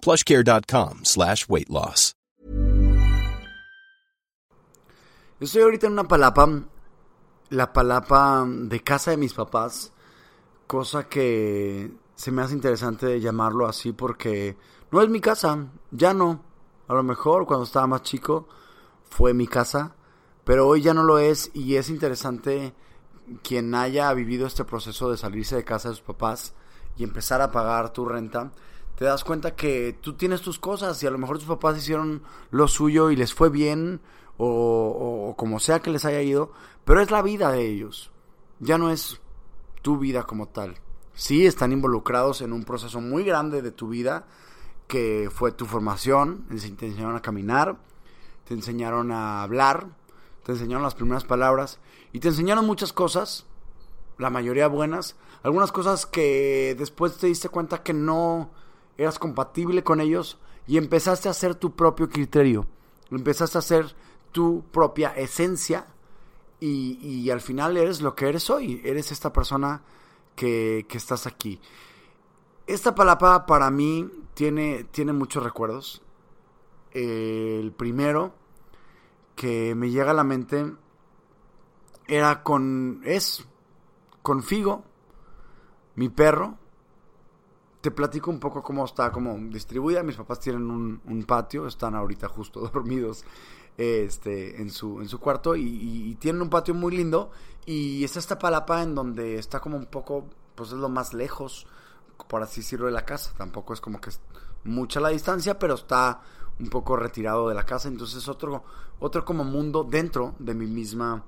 plushcare.com slash weight loss. Estoy ahorita en una palapa, la palapa de casa de mis papás, cosa que se me hace interesante llamarlo así porque no es mi casa, ya no. A lo mejor cuando estaba más chico fue mi casa, pero hoy ya no lo es y es interesante quien haya vivido este proceso de salirse de casa de sus papás y empezar a pagar tu renta, te das cuenta que tú tienes tus cosas y a lo mejor tus papás hicieron lo suyo y les fue bien o, o- como sea que les haya ido, pero es la vida de ellos, ya no es tu vida como tal. Sí, están involucrados en un proceso muy grande de tu vida que fue tu formación, te enseñaron a caminar, te enseñaron a hablar, te enseñaron las primeras palabras y te enseñaron muchas cosas, la mayoría buenas, algunas cosas que después te diste cuenta que no eras compatible con ellos y empezaste a hacer tu propio criterio, empezaste a hacer tu propia esencia y, al final eres lo que eres hoy, eres esta persona que, que estás aquí. Esta palapa para mí tiene, tiene muchos recuerdos. El primero que me llega a la mente era con. es. con Figo, mi perro. Te platico un poco cómo está como distribuida. Mis papás tienen un, un patio, están ahorita justo dormidos este, en, su, en su cuarto y, tienen un patio muy lindo. Y está esta palapa en donde está como un poco, pues es lo más lejos, por así decirlo, de la casa. Tampoco es como que es mucha la distancia, pero está un poco retirado de la casa. Entonces otro, otro como mundo dentro de mi misma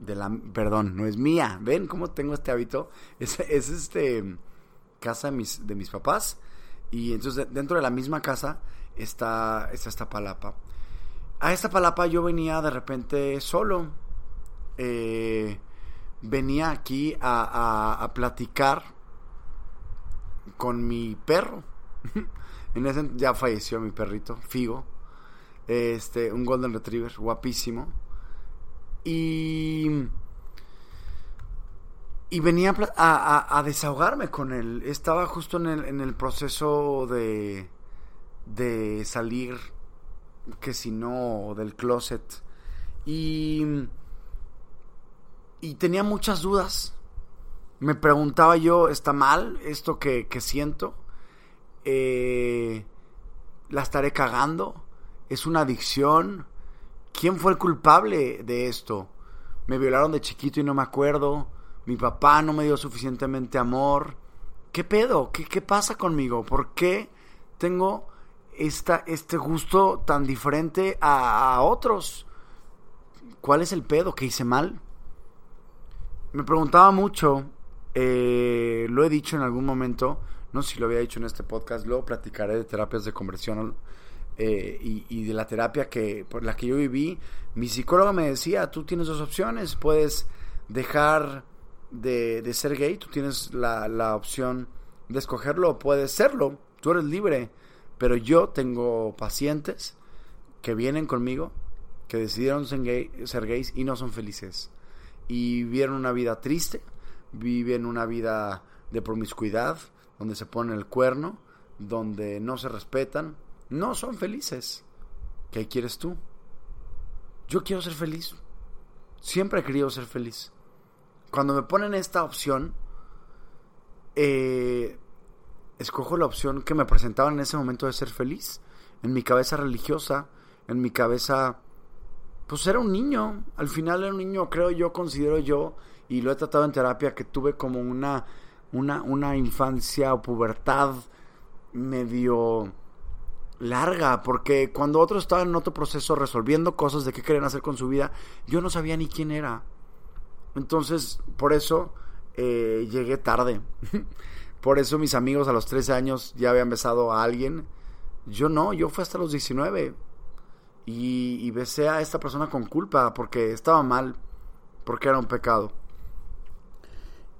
de la perdón, no es mía. ¿Ven cómo tengo este hábito? Es, es este casa de mis, de mis papás. Y entonces de- dentro de la misma casa está, está esta palapa. A esta palapa yo venía de repente solo. Eh, venía aquí a, a- a platicar con mi perro. en ese ya falleció mi perrito, Figo. Este, un Golden Retriever, guapísimo. Y. Y venía a, a- a desahogarme con él. Estaba justo en el, en el proceso de. de salir. Que si no, del closet. Y. Y tenía muchas dudas. Me preguntaba yo, ¿está mal esto que, que siento? Eh, ¿La estaré cagando? ¿Es una adicción? ¿Quién fue el culpable de esto? Me violaron de chiquito y no me acuerdo. Mi papá no me dio suficientemente amor. ¿Qué pedo? ¿Qué, qué pasa conmigo? ¿Por qué tengo esta, este gusto tan diferente a, otros? ¿Cuál es el pedo? ¿Qué hice mal? Me preguntaba mucho, eh, lo he dicho en algún momento, no sé si lo había dicho en este podcast, luego platicaré de terapias de conversión eh, y, y de la terapia que por la que yo viví. Mi psicóloga me decía, tú tienes dos opciones, puedes dejar de, ser gay, tú tienes la, la opción de escogerlo o puedes serlo, tú eres libre, pero yo tengo pacientes que vienen conmigo, que decidieron ser, ser gays y no son felices y vivieron una vida triste, viven una vida de promiscuidad, donde se ponen el cuerno, donde no se respetan, no son felices. ¿Qué quieres tú? Yo quiero ser feliz. Siempre he querido ser feliz. Cuando me ponen esta opción, eh, escojo la opción que me presentaban en ese momento de ser feliz. en mi cabeza religiosa, en mi cabeza, pues era un niño, al final era un niño, creo yo, considero yo, y lo he tratado en terapia, que tuve como una, una, una infancia o pubertad medio larga, porque cuando otros estaban en otro proceso resolviendo cosas de qué querían hacer con su vida, yo no sabía ni quién era. Entonces, por eso eh, llegué tarde. por eso mis amigos a los 13 años ya habían besado a alguien. Yo no, yo fui hasta los 19. Y, besé a esta persona con culpa porque estaba mal, porque era un pecado.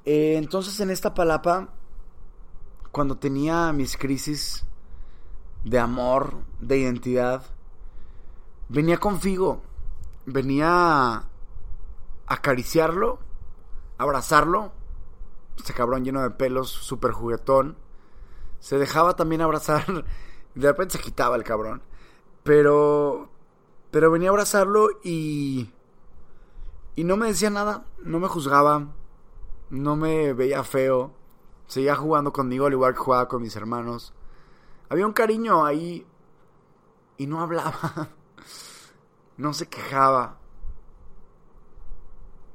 Eh, entonces en esta palapa, cuando tenía mis crisis de amor, de identidad, venía con Figo, venía acariciarlo, abrazarlo, este cabrón lleno de pelos, súper juguetón, se dejaba también abrazar, de repente se quitaba el cabrón, pero, pero venía a abrazarlo y, y no me decía nada, no me juzgaba, no me veía feo. Seguía jugando conmigo al igual que jugaba con mis hermanos. Había un cariño ahí y no hablaba. No se quejaba.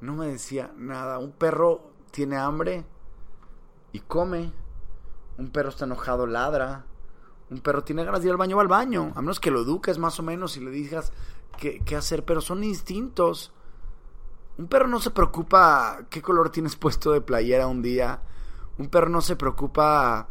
No me decía nada. Un perro tiene hambre y come. Un perro está enojado, ladra. Un perro tiene ganas de ir al baño, va al baño. A menos que lo eduques más o menos y le digas qué, qué hacer. Pero son instintos. Un perro no se preocupa qué color tienes puesto de playera un día. Un perro no se preocupa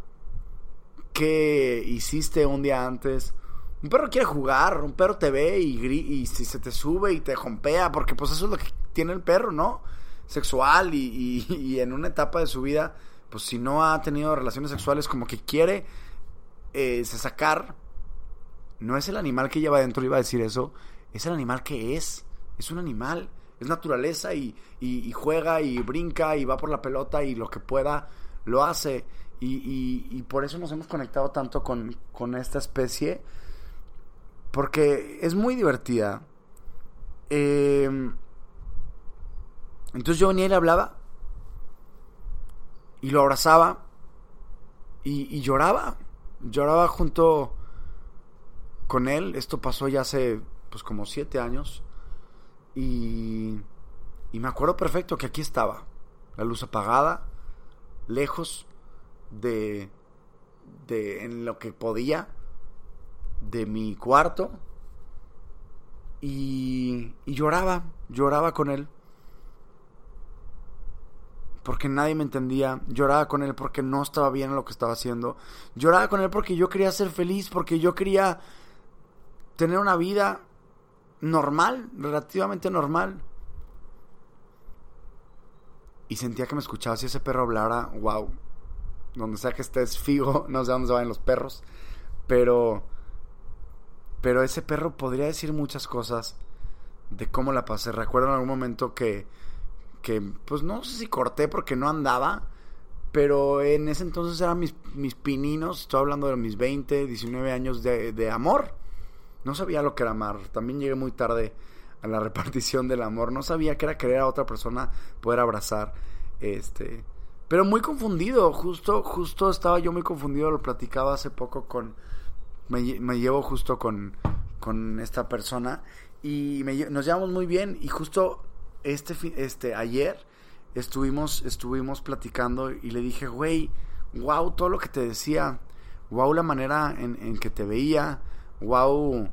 qué hiciste un día antes. Un perro quiere jugar, un perro te ve y, y si se te sube y te jompea, porque pues eso es lo que tiene el perro, ¿no? Sexual y, en una etapa de su vida, pues si no ha tenido relaciones sexuales como que quiere eh, se sacar, no es el animal que lleva adentro, iba a decir eso, es el animal que es, es un animal es naturaleza y, juega y brinca y va por la pelota y lo que pueda lo hace. Y, por eso nos hemos conectado tanto con, esta especie, porque es muy divertida. Em, entonces yo venía y le hablaba y lo abrazaba y, lloraba, lloraba junto con él. Esto pasó ya hace pues como siete años. Y, y me acuerdo perfecto que aquí estaba, la luz apagada, lejos de, de en lo que podía de mi cuarto y, y lloraba, lloraba con él porque nadie me entendía, lloraba con él porque no estaba bien en lo que estaba haciendo, lloraba con él porque yo quería ser feliz, porque yo quería tener una vida normal, relativamente normal. Y sentía que me escuchaba. Si ese perro hablara, wow. Donde sea que estés, figo, no sé dónde se van los perros. Pero. Pero ese perro podría decir muchas cosas de cómo la pasé. Recuerdo en algún momento que. Que, pues no sé si corté porque no andaba. Pero en ese entonces eran mis, mis pininos. Estoy hablando de mis 20, 19 años de, de amor no sabía lo que era amar. También llegué muy tarde a la repartición del amor. No sabía que era querer a otra persona, poder abrazar. Este. Pero muy confundido. Justo, justo estaba yo muy confundido. Lo platicaba hace poco con. Me, llevo justo con, con esta persona. Y nos llevamos muy bien. Y justo este, este ayer estuvimos, estuvimos platicando y le dije, güey, wow, todo lo que te decía. Wow, la manera en, en que te veía. Wow,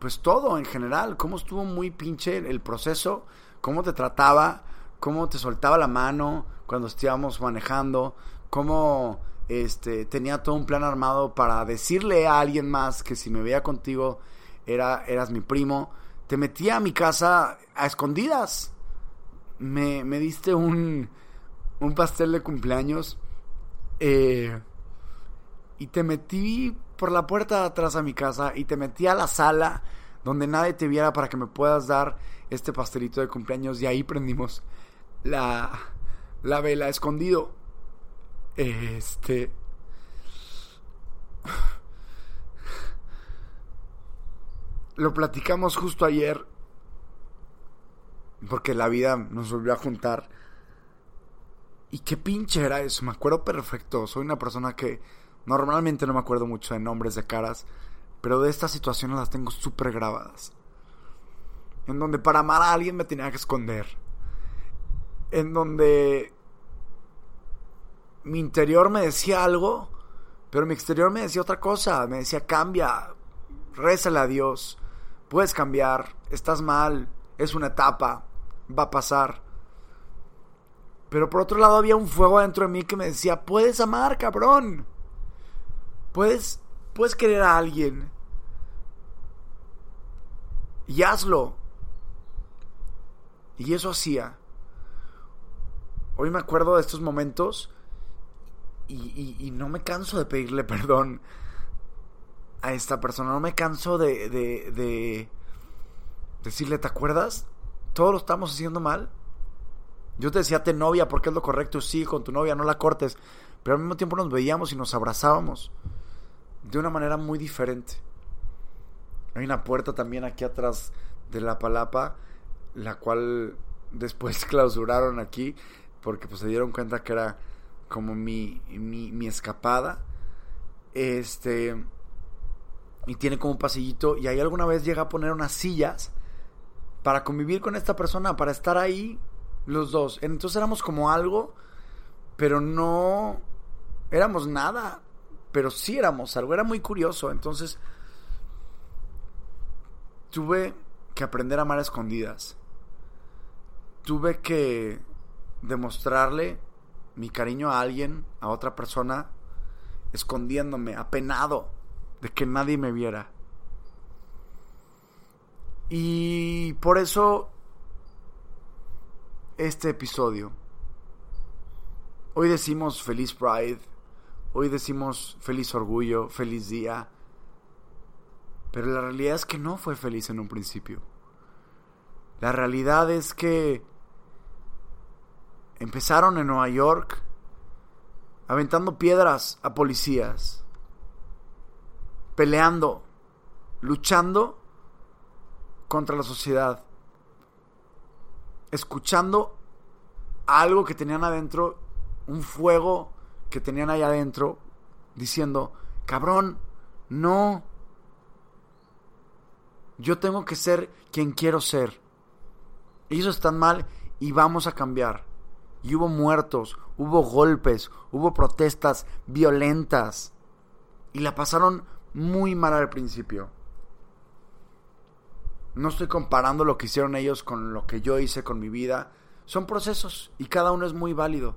pues todo en general, cómo estuvo muy pinche el proceso, cómo te trataba, cómo te soltaba la mano cuando estábamos manejando, cómo este tenía todo un plan armado para decirle a alguien más que si me veía contigo era eras mi primo, te metía a mi casa a escondidas. Me, me diste un, un pastel de cumpleaños eh, y te metí por la puerta de atrás a mi casa y te metí a la sala donde nadie te viera para que me puedas dar este pastelito de cumpleaños y ahí prendimos la, la vela escondido. Este... Lo platicamos justo ayer porque la vida nos volvió a juntar. Y qué pinche era eso, me acuerdo perfecto. Soy una persona que Normalmente no me acuerdo mucho de nombres de caras, Pero de estas situaciones las tengo súper grabadas. En donde para amar a alguien me tenía que esconder. En donde mi interior me decía algo, pero mi exterior me decía otra cosa. Me decía, cambia, rézale a Dios, puedes cambiar, estás mal, es una etapa, va a pasar. Pero por otro lado había un fuego dentro de mí que me decía, puedes amar, cabrón. Puedes, puedes querer a alguien. Y hazlo. Y eso hacía. Hoy me acuerdo de estos momentos y, no me canso de pedirle perdón a esta persona. No me canso de, de, de decirle, ¿te acuerdas? Todos lo estamos haciendo mal. Yo te decía, te novia porque es lo correcto. Sí, con tu novia, no la cortes. Pero al mismo tiempo nos veíamos y nos abrazábamos. De una manera muy diferente. Hay una puerta también aquí atrás de la palapa. La cual después clausuraron aquí. Porque pues se dieron cuenta que era como mi, mi, mi escapada. Este. Y tiene como un pasillito. Y ahí alguna vez llega a poner unas sillas para convivir con esta persona, para estar ahí los dos. Entonces éramos como algo, pero no éramos nada, pero sí éramos algo. Era muy curioso. Entonces tuve que aprender a amar a escondidas. Tuve que demostrarle mi cariño a alguien, a otra persona, escondiéndome, apenado de que nadie me viera. Y por eso este episodio. Hoy decimos feliz Pride, hoy decimos feliz orgullo, feliz día, pero la realidad es que no fue feliz en un principio. La realidad es que empezaron en Nueva York aventando piedras a policías, peleando, luchando contra la sociedad, escuchando algo que tenían adentro, un fuego que tenían ahí adentro, diciendo, cabrón, no, yo tengo que ser quien quiero ser. Ellos están mal y vamos a cambiar. Y hubo muertos, hubo golpes, hubo protestas violentas. Y la pasaron muy mal al principio. No estoy comparando lo que hicieron ellos con lo que yo hice con mi vida. Son procesos y cada uno es muy válido.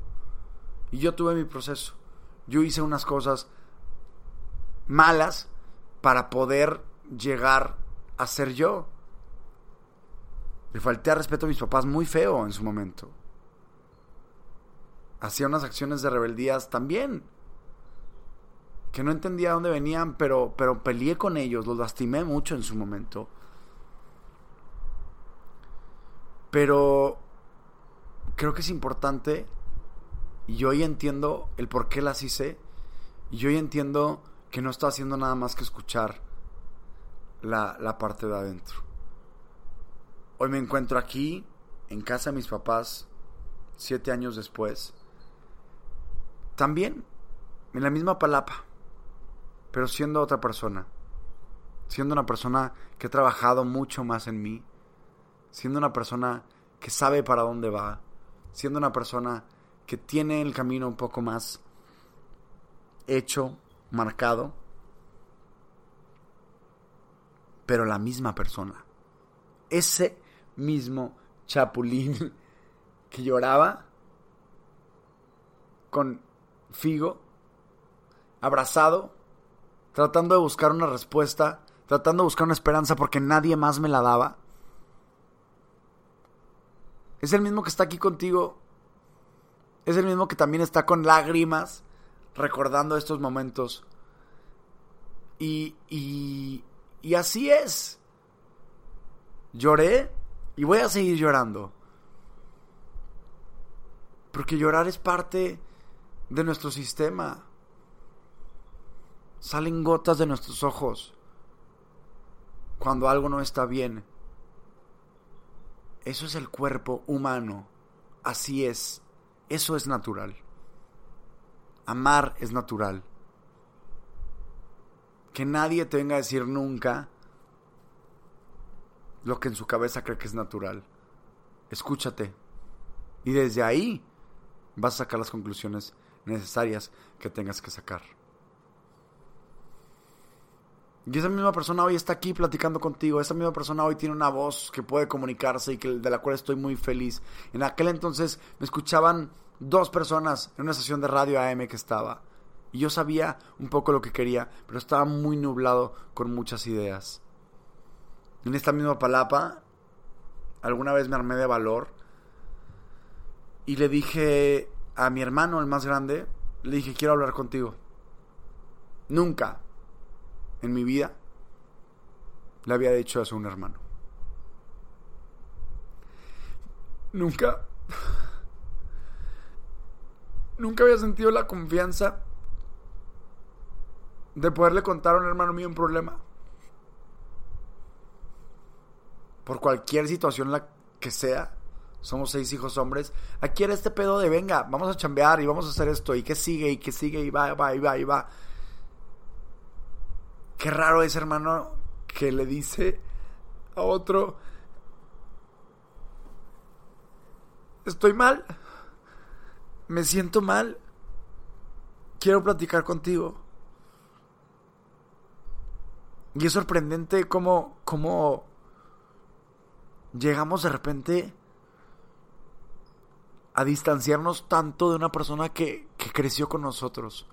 Y yo tuve mi proceso. Yo hice unas cosas malas para poder llegar a ser yo. Le falté a respeto a mis papás muy feo en su momento. Hacía unas acciones de rebeldías también. Que no entendía dónde venían, pero, pero peleé con ellos, los lastimé mucho en su momento. Pero creo que es importante y hoy entiendo el por qué las hice y hoy entiendo que no estoy haciendo nada más que escuchar la, la parte de adentro. Hoy me encuentro aquí, en casa de mis papás, siete años después. También, en la misma palapa, pero siendo otra persona. Siendo una persona que ha trabajado mucho más en mí, siendo una persona que sabe para dónde va, siendo una persona que tiene el camino un poco más hecho, marcado, pero la misma persona. Ese mismo chapulín que lloraba con Figo, abrazado, tratando de buscar una respuesta, tratando de buscar una esperanza porque nadie más me la daba. Es el mismo que está aquí contigo. Es el mismo que también está con lágrimas recordando estos momentos. Y, y, y así es. Lloré y voy a seguir llorando. Porque llorar es parte de nuestro sistema. Salen gotas de nuestros ojos cuando algo no está bien. Eso es el cuerpo humano. Así es. Eso es natural. Amar es natural. que nadie te venga a decir nunca lo que en su cabeza cree que es natural. Escúchate. Y desde ahí vas a sacar las conclusiones necesarias que tengas que sacar. Y esa misma persona hoy está aquí platicando contigo. Esa misma persona hoy tiene una voz que puede comunicarse y que, de la cual estoy muy feliz. En aquel entonces me escuchaban dos personas en una estación de radio AM que estaba. Y yo sabía un poco lo que quería, pero estaba muy nublado con muchas ideas. En esta misma palapa, alguna vez me armé de valor y le dije a mi hermano, el más grande, le dije, quiero hablar contigo. Nunca en mi vida le había dicho eso a un hermano. Nunca, nunca había sentido la confianza de poderle contar a un hermano mío un problema. Por cualquier situación la que sea, somos seis hijos hombres. Aquí era este pedo de venga, vamos a chambear y vamos a hacer esto. Y que sigue, y que sigue, y va, va, y va, y va. Qué raro es, hermano, que le dice a otro: Estoy mal. Me siento mal. Quiero platicar contigo. Y es sorprendente cómo, cómo llegamos de repente a distanciarnos tanto de una persona que, que, creció con nosotros,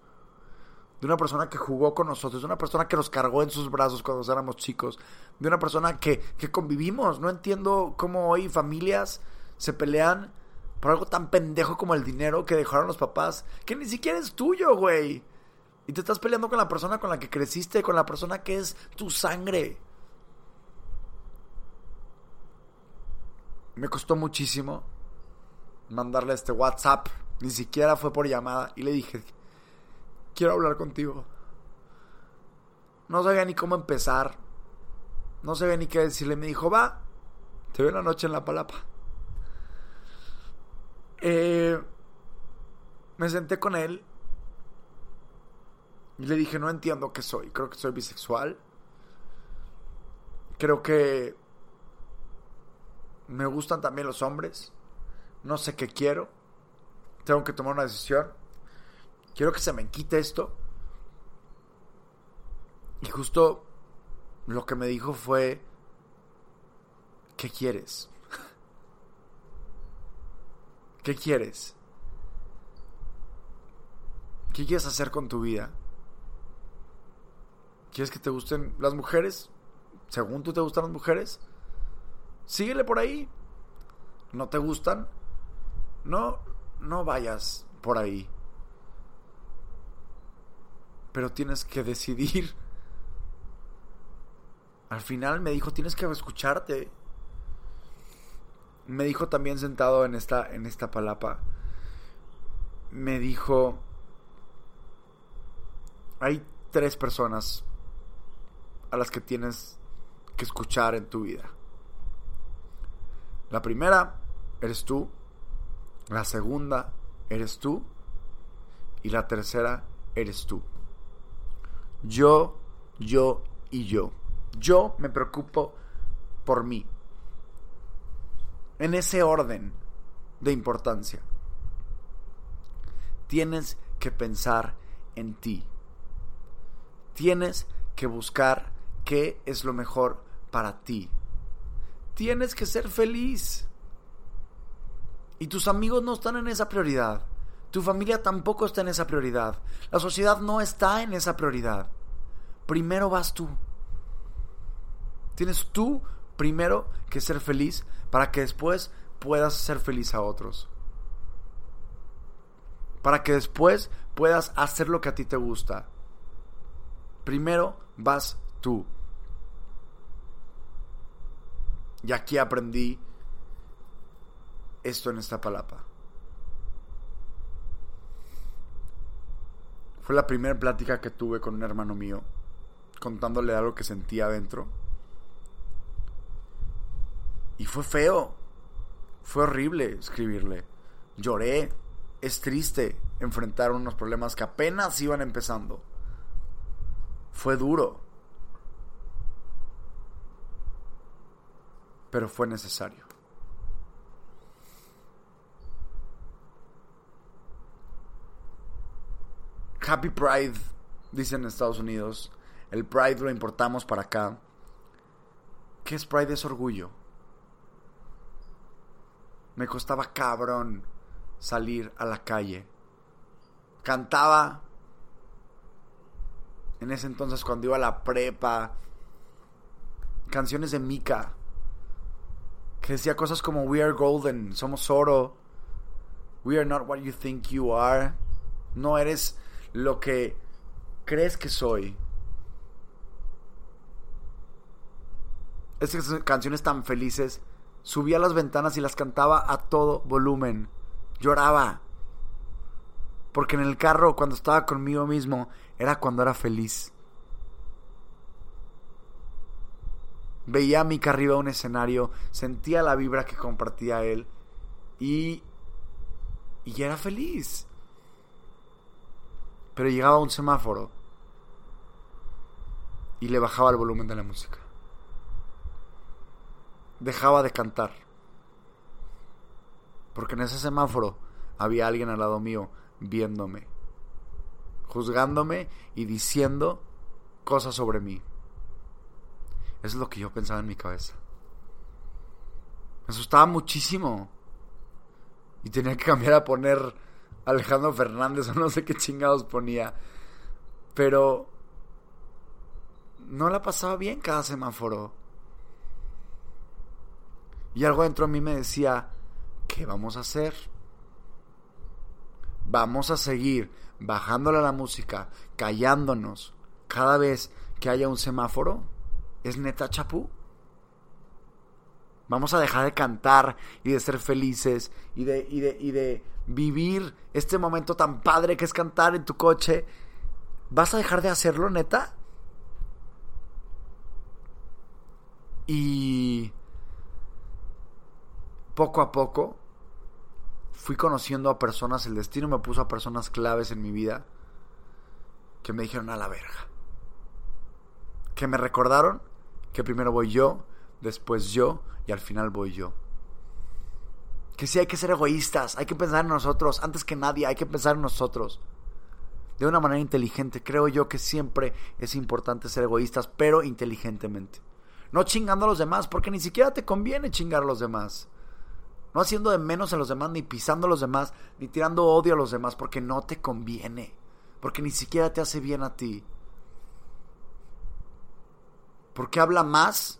de una persona que jugó con nosotros, de una persona que nos cargó en sus brazos cuando éramos chicos, de una persona que, que convivimos. No entiendo cómo hoy familias se pelean por algo tan pendejo como el dinero que dejaron los papás, que ni siquiera es tuyo, güey. Y te estás peleando con la persona con la que creciste, con la persona que es tu sangre. Me costó muchísimo mandarle este WhatsApp. Ni siquiera fue por llamada. Y le dije, quiero hablar contigo. No sabía ni cómo empezar. No sabía ni qué decirle. Me dijo, va, te veo la noche en la palapa. Eh, me senté con él. Y le dije, no entiendo qué soy. Creo que soy bisexual. Creo que me gustan también los hombres. No sé qué quiero. Tengo que tomar una decisión. Quiero que se me quite esto. Y justo lo que me dijo fue, ¿qué quieres? ¿Qué quieres? ¿Qué quieres hacer con tu vida? ¿Quieres que te gusten las mujeres? Según tú te gustan las mujeres, síguele por ahí. ¿No te gustan? No, no vayas por ahí. Pero tienes que decidir. Al final me dijo, tienes que escucharte. Me dijo también sentado en esta, en esta palapa. Me dijo, hay tres personas a las que tienes que escuchar en tu vida. La primera eres tú, la segunda eres tú y la tercera eres tú. Yo, yo y yo. Yo me preocupo por mí. En ese orden de importancia. Tienes que pensar en ti. Tienes que buscar qué es lo mejor para ti. Tienes que ser feliz. Y tus amigos no están en esa prioridad. Tu familia tampoco está en esa prioridad. La sociedad no está en esa prioridad. Primero vas tú. Tienes tú primero que ser feliz para que después puedas ser feliz a otros. Para que después puedas hacer lo que a ti te gusta. Primero vas tú. Y aquí aprendí esto en esta palapa. Fue la primera plática que tuve con un hermano mío, contándole algo que sentía adentro. Y fue feo, fue horrible escribirle. Lloré, es triste enfrentar unos problemas que apenas iban empezando. Fue duro. Pero fue necesario. Happy Pride, dicen en Estados Unidos. El Pride lo importamos para acá. ¿Qué es Pride? Es orgullo. Me costaba cabrón salir a la calle. Cantaba en ese entonces cuando iba a la prepa canciones de Mika que decía cosas como We are golden, somos oro. We are not what you think you are. No eres lo que crees que soy. Estas canciones tan felices, subía a las ventanas y las cantaba a todo volumen. Lloraba. Porque en el carro, cuando estaba conmigo mismo, era cuando era feliz. Veía a Mika arriba un escenario, sentía la vibra que compartía él y, y era feliz. Pero llegaba un semáforo y le bajaba el volumen de la música. Dejaba de cantar. Porque en ese semáforo había alguien al lado mío viéndome, juzgándome y diciendo cosas sobre mí. Eso es lo que yo pensaba en mi cabeza. Me asustaba muchísimo. Y tenía que cambiar a poner Alejandro Fernández o no sé qué chingados ponía. Pero no la pasaba bien cada semáforo. Y algo dentro de mí me decía, ¿qué vamos a hacer? Vamos a seguir bajándole a la música, callándonos cada vez que haya un semáforo. ¿Es neta chapú? Vamos a dejar de cantar y de ser felices y de, y de, y de vivir este momento tan padre que es cantar en tu coche. ¿Vas a dejar de hacerlo, neta? Y poco a poco fui conociendo a personas, el destino me puso a personas claves en mi vida que me dijeron a la verga. Que me recordaron que primero voy yo, después yo y al final voy yo. Que sí hay que ser egoístas, hay que pensar en nosotros, antes que nadie hay que pensar en nosotros. De una manera inteligente, creo yo que siempre es importante ser egoístas, pero inteligentemente. No chingando a los demás, porque ni siquiera te conviene chingar a los demás. No haciendo de menos a los demás, ni pisando a los demás, ni tirando odio a los demás, porque no te conviene. Porque ni siquiera te hace bien a ti. Porque habla más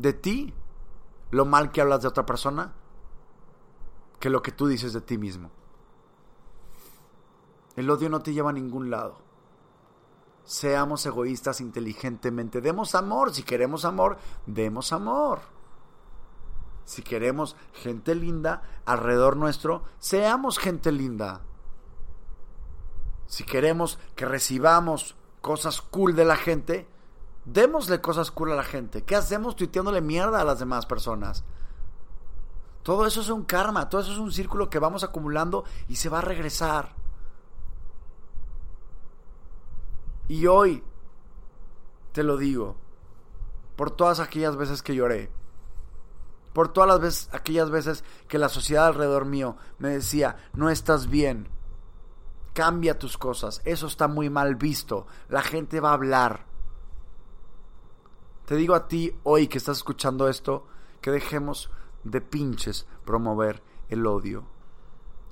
de ti lo mal que hablas de otra persona que lo que tú dices de ti mismo. El odio no te lleva a ningún lado. Seamos egoístas inteligentemente. Demos amor. Si queremos amor, demos amor. Si queremos gente linda alrededor nuestro, seamos gente linda. Si queremos que recibamos cosas cool de la gente, démosle cosas cool a la gente. ¿Qué hacemos tuiteándole mierda a las demás personas? Todo eso es un karma, todo eso es un círculo que vamos acumulando y se va a regresar. Y hoy te lo digo, por todas aquellas veces que lloré, por todas las veces, aquellas veces que la sociedad alrededor mío me decía, no estás bien, cambia tus cosas, eso está muy mal visto, la gente va a hablar. Te digo a ti hoy que estás escuchando esto, que dejemos de pinches promover el odio.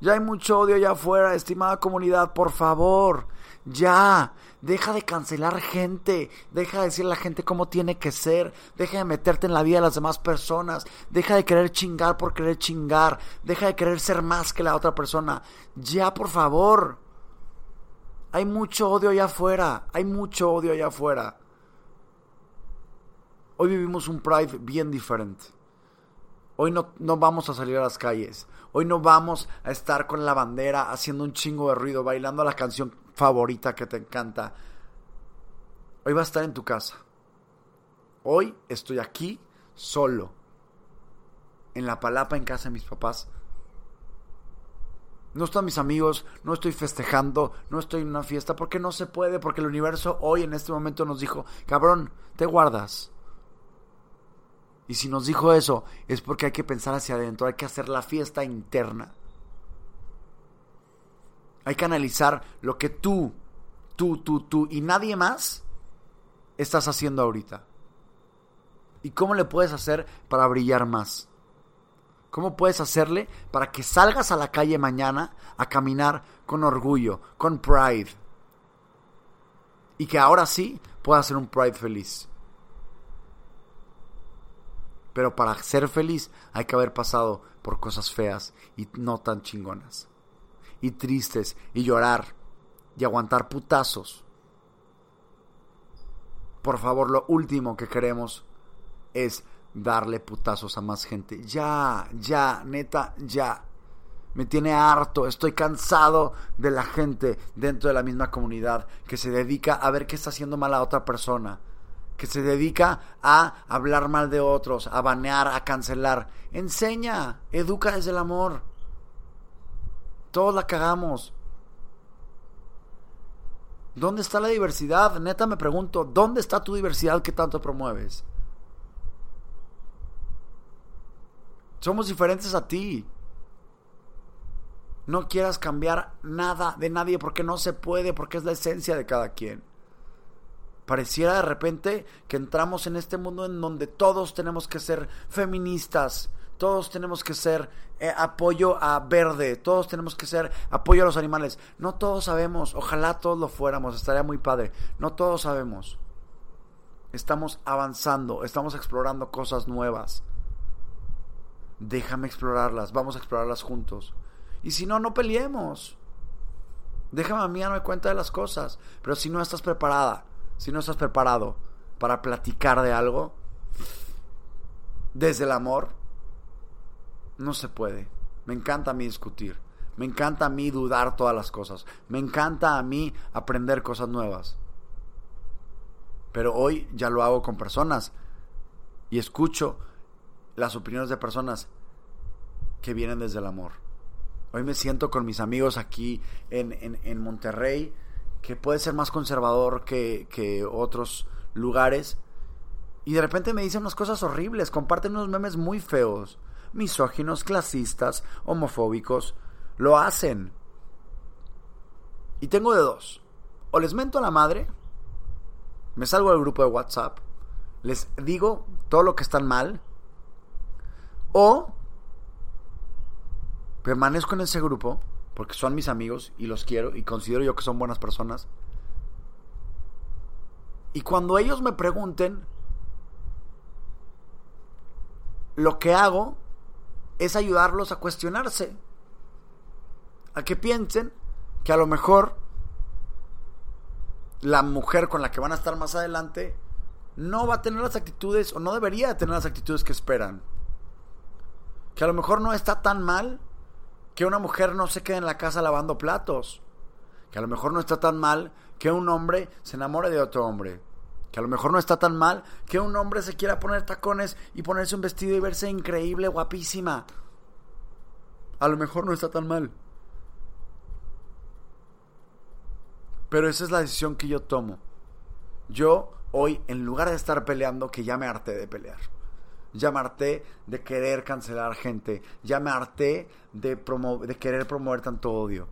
Ya hay mucho odio allá afuera, estimada comunidad, por favor. Ya, deja de cancelar gente, deja de decirle a la gente cómo tiene que ser, deja de meterte en la vida de las demás personas, deja de querer chingar por querer chingar, deja de querer ser más que la otra persona. Ya, por favor. Hay mucho odio allá afuera, hay mucho odio allá afuera. Hoy vivimos un Pride bien diferente. Hoy no, no, vamos a salir a las calles. Hoy no vamos a estar con la bandera haciendo un chingo de ruido, bailando la canción favorita que te encanta. Hoy va a estar en tu casa. Hoy estoy aquí solo. En la palapa en casa de mis papás. No están mis amigos, no estoy festejando, no estoy en una fiesta, porque no se puede, porque el universo hoy en este momento nos dijo, cabrón, te guardas. Y si nos dijo eso, es porque hay que pensar hacia adentro, hay que hacer la fiesta interna. Hay que analizar lo que tú, tú, tú, tú y nadie más estás haciendo ahorita. ¿Y cómo le puedes hacer para brillar más? ¿Cómo puedes hacerle para que salgas a la calle mañana a caminar con orgullo, con pride? Y que ahora sí puedas ser un pride feliz. Pero para ser feliz hay que haber pasado por cosas feas y no tan chingonas. Y tristes y llorar y aguantar putazos. Por favor, lo último que queremos es darle putazos a más gente. Ya, ya, neta, ya. Me tiene harto, estoy cansado de la gente dentro de la misma comunidad que se dedica a ver qué está haciendo mal a otra persona, que se dedica a hablar mal de otros, a banear, a cancelar. Enseña, educa desde el amor. Todos la cagamos. ¿Dónde está la diversidad? Neta me pregunto, ¿dónde está tu diversidad que tanto promueves? Somos diferentes a ti. No quieras cambiar nada de nadie porque no se puede, porque es la esencia de cada quien. Pareciera de repente que entramos en este mundo en donde todos tenemos que ser feministas, todos tenemos que ser eh, apoyo a verde, todos tenemos que ser apoyo a los animales. No todos sabemos, ojalá todos lo fuéramos, estaría muy padre. No todos sabemos. Estamos avanzando, estamos explorando cosas nuevas déjame explorarlas, vamos a explorarlas juntos. Y si no, no peleemos. Déjame a mí darme cuenta de las cosas. Pero si no estás preparada, si no estás preparado para platicar de algo, desde el amor, no se puede. Me encanta a mí discutir. Me encanta a mí dudar todas las cosas. Me encanta a mí aprender cosas nuevas. Pero hoy ya lo hago con personas y escucho las opiniones de personas que vienen desde el amor. Hoy me siento con mis amigos aquí en, Monterrey, que puede ser más conservador que, que otros lugares, y de repente me dicen unas cosas horribles, comparten unos memes muy feos, misóginos, clasistas, homofóbicos, lo hacen. Y tengo de dos. O les mento a la madre, me salgo del grupo de WhatsApp, les digo todo lo que están mal, o permanezco en ese grupo porque son mis amigos y los quiero y considero yo que son buenas personas. Y cuando ellos me pregunten, lo que hago es ayudarlos a cuestionarse, a que piensen que a lo mejor la mujer con la que van a estar más adelante no va a tener las actitudes o no debería tener las actitudes que esperan que a lo mejor no está tan mal que una mujer no se quede en la casa lavando platos. Que a lo mejor no está tan mal que un hombre se enamore de otro hombre. Que a lo mejor no está tan mal que un hombre se quiera poner tacones y ponerse un vestido y verse increíble, guapísima. A lo mejor no está tan mal. Pero esa es la decisión que yo tomo. Yo hoy, en lugar de estar peleando, que ya me harté de pelear ya me harté de querer cancelar gente, ya me harté de, de querer promover tanto odio.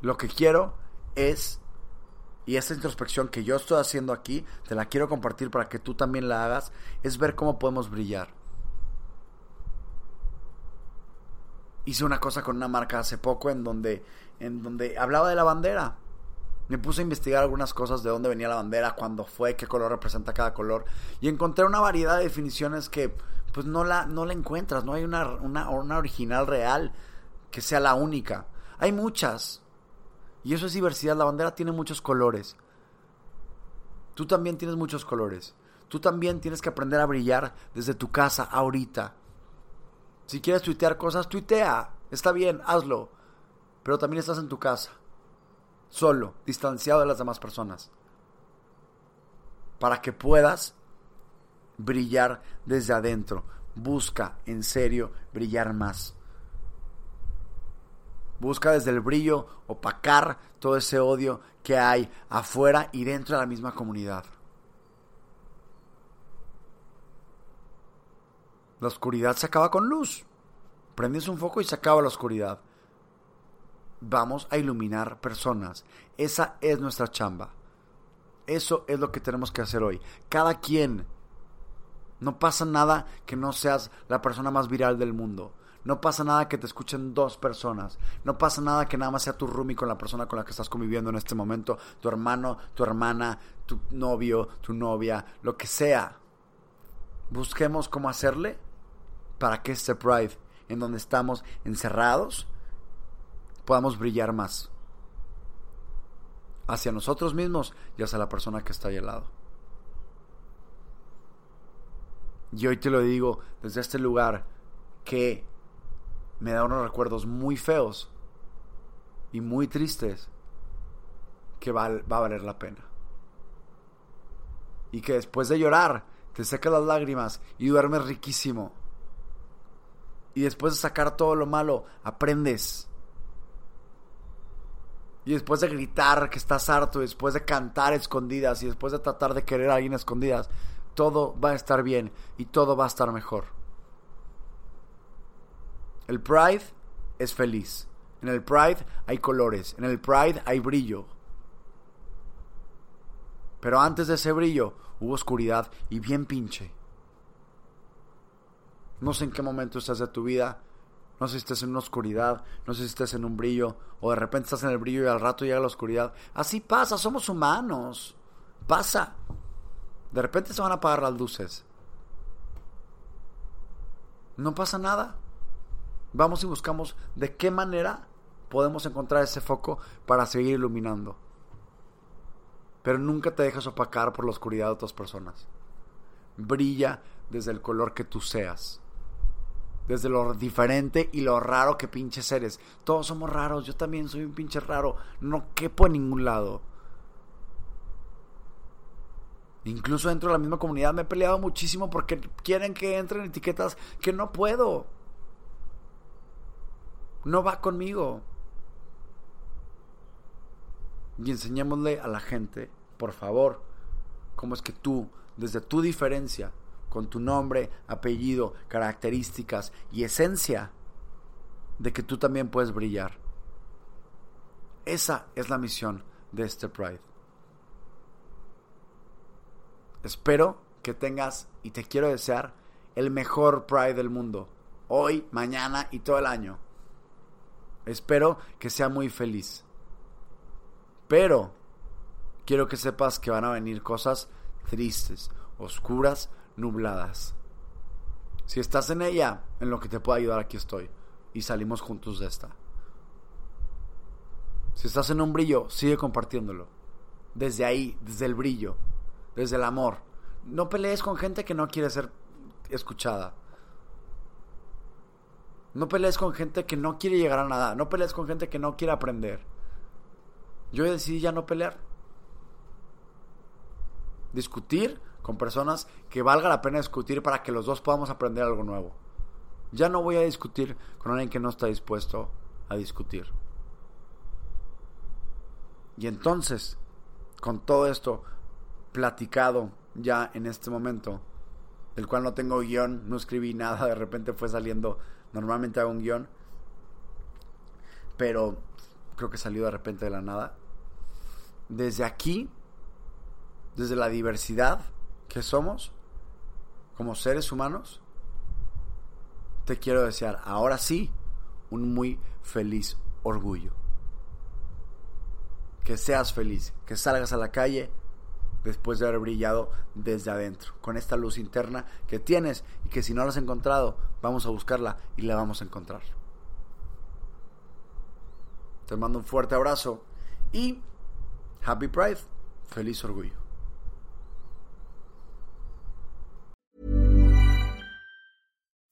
Lo que quiero es, y esta introspección que yo estoy haciendo aquí, te la quiero compartir para que tú también la hagas, es ver cómo podemos brillar. Hice una cosa con una marca hace poco en donde, en donde hablaba de la bandera me puse a investigar algunas cosas de dónde venía la bandera, cuándo fue, qué color representa cada color. Y encontré una variedad de definiciones que pues no la, no encuentras. No hay una, una, una original real que sea la única. Hay muchas. Y eso es diversidad. La bandera tiene muchos colores. Tú también tienes muchos colores. Tú también tienes que aprender a brillar desde tu casa ahorita. Si quieres tuitear cosas, tuitea. Está bien, hazlo. Pero también estás en tu casa solo, distanciado de las demás personas, para que puedas brillar desde adentro. Busca, en serio, brillar más. Busca desde el brillo opacar todo ese odio que hay afuera y dentro de la misma comunidad. La oscuridad se acaba con luz. Prendes un foco y se acaba la oscuridad. Vamos a iluminar personas. Esa es nuestra chamba. Eso es lo que tenemos que hacer hoy. Cada quien. No pasa nada que no seas la persona más viral del mundo. No pasa nada que te escuchen dos personas. No pasa nada que nada más sea tu roomie con la persona con la que estás conviviendo en este momento. Tu hermano, tu hermana, tu novio, tu novia, lo que sea. Busquemos cómo hacerle para que este Pride, en donde estamos encerrados, podamos brillar más. Hacia nosotros mismos y hacia la persona que está ahí al lado. Y hoy te lo digo desde este lugar que me da unos recuerdos muy feos y muy tristes que va, va a valer la pena. Y que después de llorar te secas las lágrimas y duermes riquísimo. Y después de sacar todo lo malo, aprendes. Y después de gritar que estás harto, después de cantar escondidas y después de tratar de querer a alguien escondidas, todo va a estar bien y todo va a estar mejor. El Pride es feliz. En el Pride hay colores. En el Pride hay brillo. Pero antes de ese brillo hubo oscuridad y bien pinche. No sé en qué momento estás de tu vida. No sé si estás en una oscuridad, no sé si estás en un brillo, o de repente estás en el brillo y al rato llega la oscuridad. Así pasa, somos humanos. Pasa. De repente se van a apagar las luces. No pasa nada. Vamos y buscamos de qué manera podemos encontrar ese foco para seguir iluminando. Pero nunca te dejes opacar por la oscuridad de otras personas. Brilla desde el color que tú seas desde lo diferente y lo raro que pinches eres. Todos somos raros, yo también soy un pinche raro, no quepo en ningún lado. Incluso dentro de la misma comunidad me he peleado muchísimo porque quieren que entren etiquetas que no puedo. No va conmigo. Y enseñémosle a la gente, por favor, cómo es que tú, desde tu diferencia, con tu nombre, apellido, características y esencia de que tú también puedes brillar. Esa es la misión de este Pride. Espero que tengas y te quiero desear el mejor Pride del mundo, hoy, mañana y todo el año. Espero que sea muy feliz. Pero quiero que sepas que van a venir cosas tristes, oscuras, nubladas. Si estás en ella, en lo que te pueda ayudar, aquí estoy. Y salimos juntos de esta. Si estás en un brillo, sigue compartiéndolo. Desde ahí, desde el brillo, desde el amor. No pelees con gente que no quiere ser escuchada. No pelees con gente que no quiere llegar a nada. No pelees con gente que no quiere aprender. Yo decidí ya no pelear. Discutir con personas que valga la pena discutir para que los dos podamos aprender algo nuevo. Ya no voy a discutir con alguien que no está dispuesto a discutir. Y entonces, con todo esto platicado ya en este momento, del cual no tengo guion, no escribí nada, de repente fue saliendo, normalmente hago un guion, pero creo que salió de repente de la nada. Desde aquí, desde la diversidad, que somos como seres humanos, te quiero desear ahora sí un muy feliz orgullo. Que seas feliz, que salgas a la calle después de haber brillado desde adentro, con esta luz interna que tienes y que si no la has encontrado, vamos a buscarla y la vamos a encontrar. Te mando un fuerte abrazo y Happy Pride, feliz orgullo.